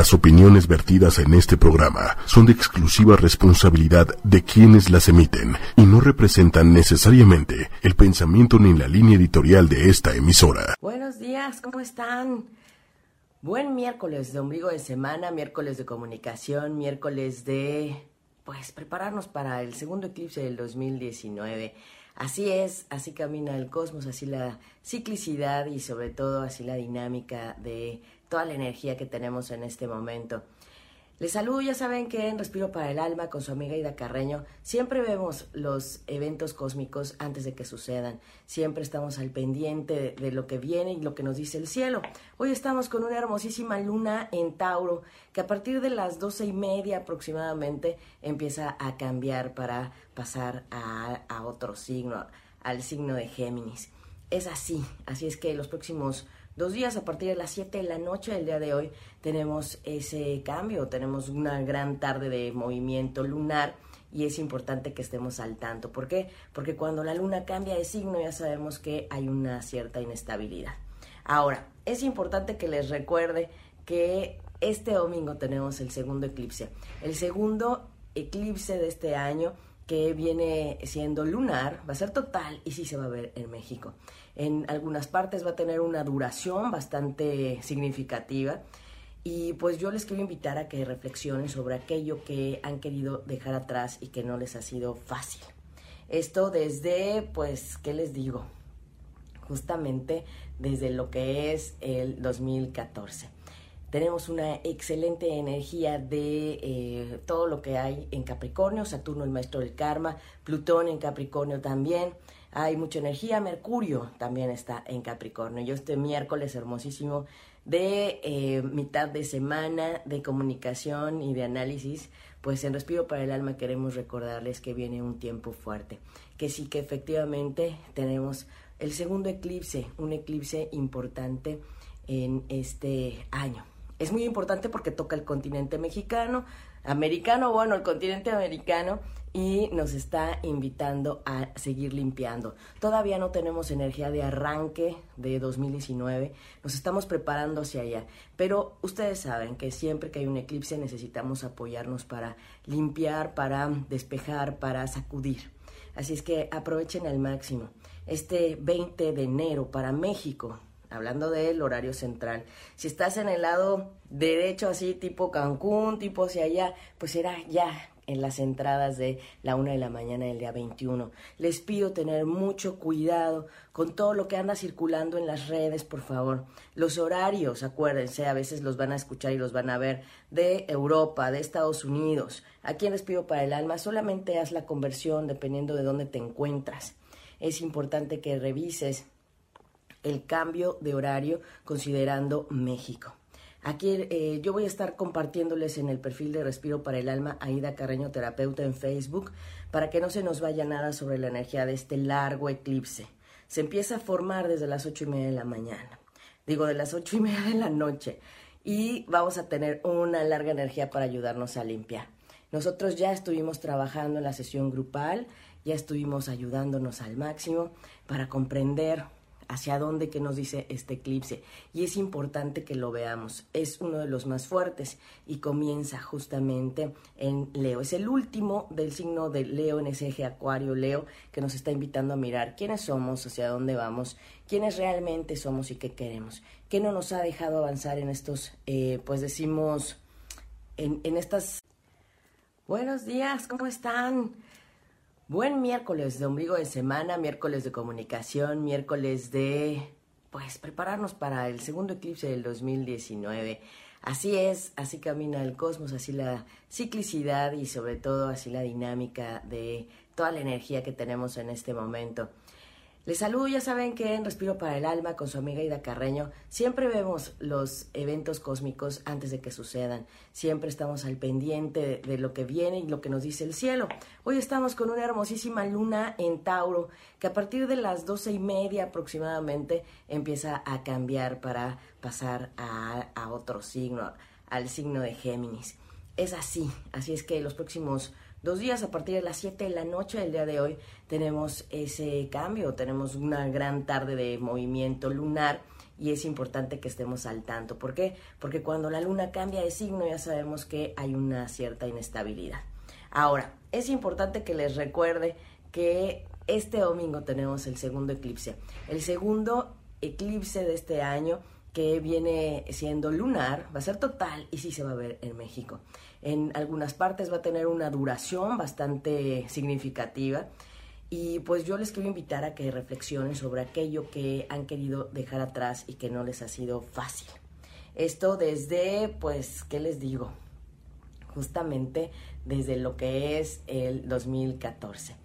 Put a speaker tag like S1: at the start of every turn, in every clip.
S1: Las opiniones vertidas en este programa son de exclusiva responsabilidad de quienes las emiten y no representan necesariamente el pensamiento ni la línea editorial de esta emisora.
S2: Buenos días, ¿cómo están? Buen miércoles de ombligo de semana, miércoles de comunicación, miércoles de pues prepararnos para el segundo eclipse del 2019. Así es, así camina el cosmos, así la ciclicidad y sobre todo así la dinámica de toda la energía que tenemos en este momento. Les saludo, ya saben que en Respiro para el Alma con su amiga Ida Carreño siempre vemos los eventos cósmicos antes de que sucedan, siempre estamos al pendiente de, lo que viene y lo que nos dice el cielo. Hoy estamos con una hermosísima luna en Tauro que a partir de las doce y media aproximadamente empieza a cambiar para pasar a, otro signo, al signo de Géminis. Es así, así es que los próximos dos días a partir de las 7 de la noche del día de hoy tenemos ese cambio, tenemos una gran tarde de movimiento lunar y es importante que estemos al tanto. ¿Por qué? Porque cuando la luna cambia de signo ya sabemos que hay una cierta inestabilidad. Ahora, es importante que les recuerde que este domingo tenemos el segundo eclipse. El segundo eclipse de este año que viene siendo lunar, va a ser total y sí se va a ver en México. En algunas partes va a tener una duración bastante significativa y pues yo les quiero invitar a que reflexionen sobre aquello que han querido dejar atrás y que no les ha sido fácil. Esto desde, pues, ¿qué les digo? Justamente desde lo que es el 2014 tenemos una excelente energía de eh, todo lo que hay en Capricornio, Saturno el maestro del karma, Plutón en Capricornio también, hay mucha energía, Mercurio también está en Capricornio. Yo este miércoles hermosísimo de eh, mitad de semana de comunicación y de análisis, pues en Respiro para el Alma queremos recordarles que viene un tiempo fuerte, que sí que efectivamente tenemos el segundo eclipse, un eclipse importante en este año. Es muy importante porque toca el continente mexicano, americano, bueno, el continente americano y nos está invitando a seguir limpiando. Todavía no tenemos energía de arranque de 2019, nos estamos preparando hacia allá, pero ustedes saben que siempre que hay un eclipse necesitamos apoyarnos para limpiar, para despejar, para sacudir. Así es que aprovechen al máximo. Este 20 de enero para México hablando del horario central. Si estás en el lado derecho, así tipo Cancún, tipo hacia allá, pues será ya en las entradas de la una de la mañana del día 21. Les pido tener mucho cuidado con todo lo que anda circulando en las redes, por favor. Los horarios, acuérdense, a veces los van a escuchar y los van a ver de Europa, de Estados Unidos. Aquí les pido para el alma, solamente haz la conversión dependiendo de dónde te encuentras. Es importante que revises el cambio de horario considerando México. Aquí eh, yo voy a estar compartiéndoles en el perfil de Respiro para el Alma Aida Carreño Terapeuta en Facebook para que no se nos vaya nada sobre la energía de este largo eclipse. Se empieza a formar desde las ocho y media de la mañana, digo de las ocho y media de la noche y vamos a tener una larga energía para ayudarnos a limpiar. Nosotros ya estuvimos trabajando en la sesión grupal, ya estuvimos ayudándonos al máximo para comprender hacia dónde que nos dice este eclipse. Y es importante que lo veamos. Es uno de los más fuertes y comienza justamente en Leo. Es el último del signo de Leo en ese eje Acuario Leo que nos está invitando a mirar quiénes somos, hacia dónde vamos, quiénes realmente somos y qué queremos. ¿Qué no nos ha dejado avanzar en estos, eh, pues decimos, en, en estas... Buenos días, ¿cómo están? Buen miércoles de ombligo de semana, miércoles de comunicación, miércoles de, pues, prepararnos para el segundo eclipse del 2019. Así es, así camina el cosmos, así la ciclicidad y sobre todo así la dinámica de toda la energía que tenemos en este momento. Les saludo, ya saben que en Respiro para el Alma con su amiga Ida Carreño siempre vemos los eventos cósmicos antes de que sucedan, siempre estamos al pendiente de, lo que viene y lo que nos dice el cielo. Hoy estamos con una hermosísima luna en Tauro que a partir de las doce y media aproximadamente empieza a cambiar para pasar a, a otro signo, al signo de Géminis. Es así, así es que los próximos dos días a partir de las 7 de la noche del día de hoy tenemos ese cambio, tenemos una gran tarde de movimiento lunar y es importante que estemos al tanto. ¿Por qué? Porque cuando la luna cambia de signo ya sabemos que hay una cierta inestabilidad. Ahora, es importante que les recuerde que este domingo tenemos el segundo eclipse. El segundo eclipse de este año que viene siendo lunar, va a ser total y sí se va a ver en México. En algunas partes va a tener una duración bastante significativa y pues yo les quiero invitar a que reflexionen sobre aquello que han querido dejar atrás y que no les ha sido fácil. Esto desde, pues, ¿qué les digo? Justamente desde lo que es el 2014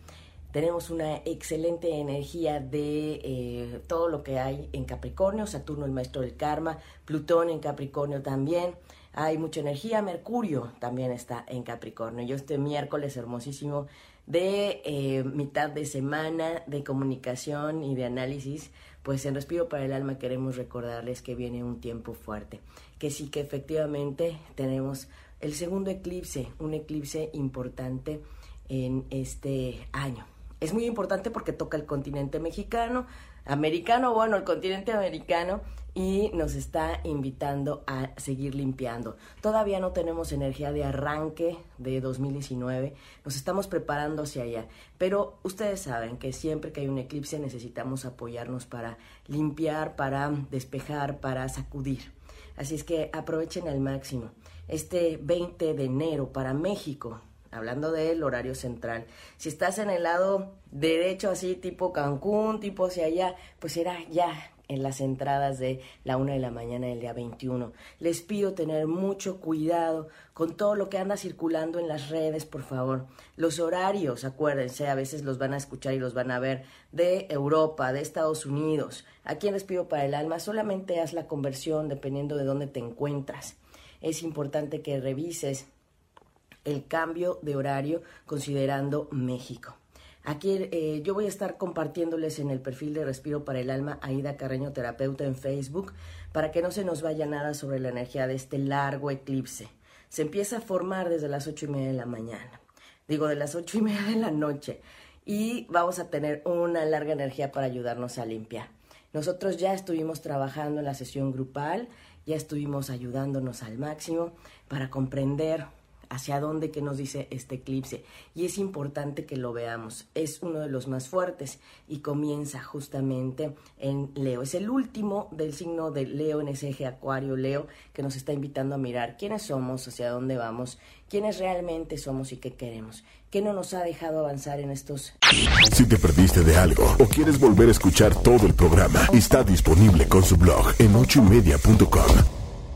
S2: tenemos una excelente energía de eh, todo lo que hay en Capricornio, Saturno el maestro del karma, Plutón en Capricornio también, hay mucha energía, Mercurio también está en Capricornio. Yo este miércoles hermosísimo de eh, mitad de semana de comunicación y de análisis, pues en Respiro para el Alma queremos recordarles que viene un tiempo fuerte, que sí que efectivamente tenemos el segundo eclipse, un eclipse importante en este año. Es muy importante porque toca el continente mexicano, americano, bueno, el continente americano y nos está invitando a seguir limpiando. Todavía no tenemos energía de arranque de 2019, nos estamos preparando hacia allá, pero ustedes saben que siempre que hay un eclipse necesitamos apoyarnos para limpiar, para despejar, para sacudir. Así es que aprovechen al máximo. Este 20 de enero para México hablando del horario central. Si estás en el lado derecho, así tipo Cancún, tipo hacia allá, pues será ya en las entradas de la una de la mañana del día 21. Les pido tener mucho cuidado con todo lo que anda circulando en las redes, por favor. Los horarios, acuérdense, a veces los van a escuchar y los van a ver de Europa, de Estados Unidos. Aquí les pido para el alma, solamente haz la conversión dependiendo de dónde te encuentras. Es importante que revises el cambio de horario considerando México. Aquí eh, yo voy a estar compartiéndoles en el perfil de Respiro para el Alma Aida Carreño Terapeuta en Facebook para que no se nos vaya nada sobre la energía de este largo eclipse. Se empieza a formar desde las ocho y media de la mañana, digo de las ocho y media de la noche, y vamos a tener una larga energía para ayudarnos a limpiar. Nosotros ya estuvimos trabajando en la sesión grupal, ya estuvimos ayudándonos al máximo para comprender hacia dónde que nos dice este eclipse y es importante que lo veamos. Es uno de los más fuertes y comienza justamente en Leo. Es el último del signo de Leo en ese eje Acuario Leo que nos está invitando a mirar quiénes somos, hacia dónde vamos, quiénes realmente somos y qué queremos. ¿Qué no nos ha dejado avanzar en estos?
S1: Si te perdiste de algo o quieres volver a escuchar todo el programa, está disponible con su blog en ochoymedia.com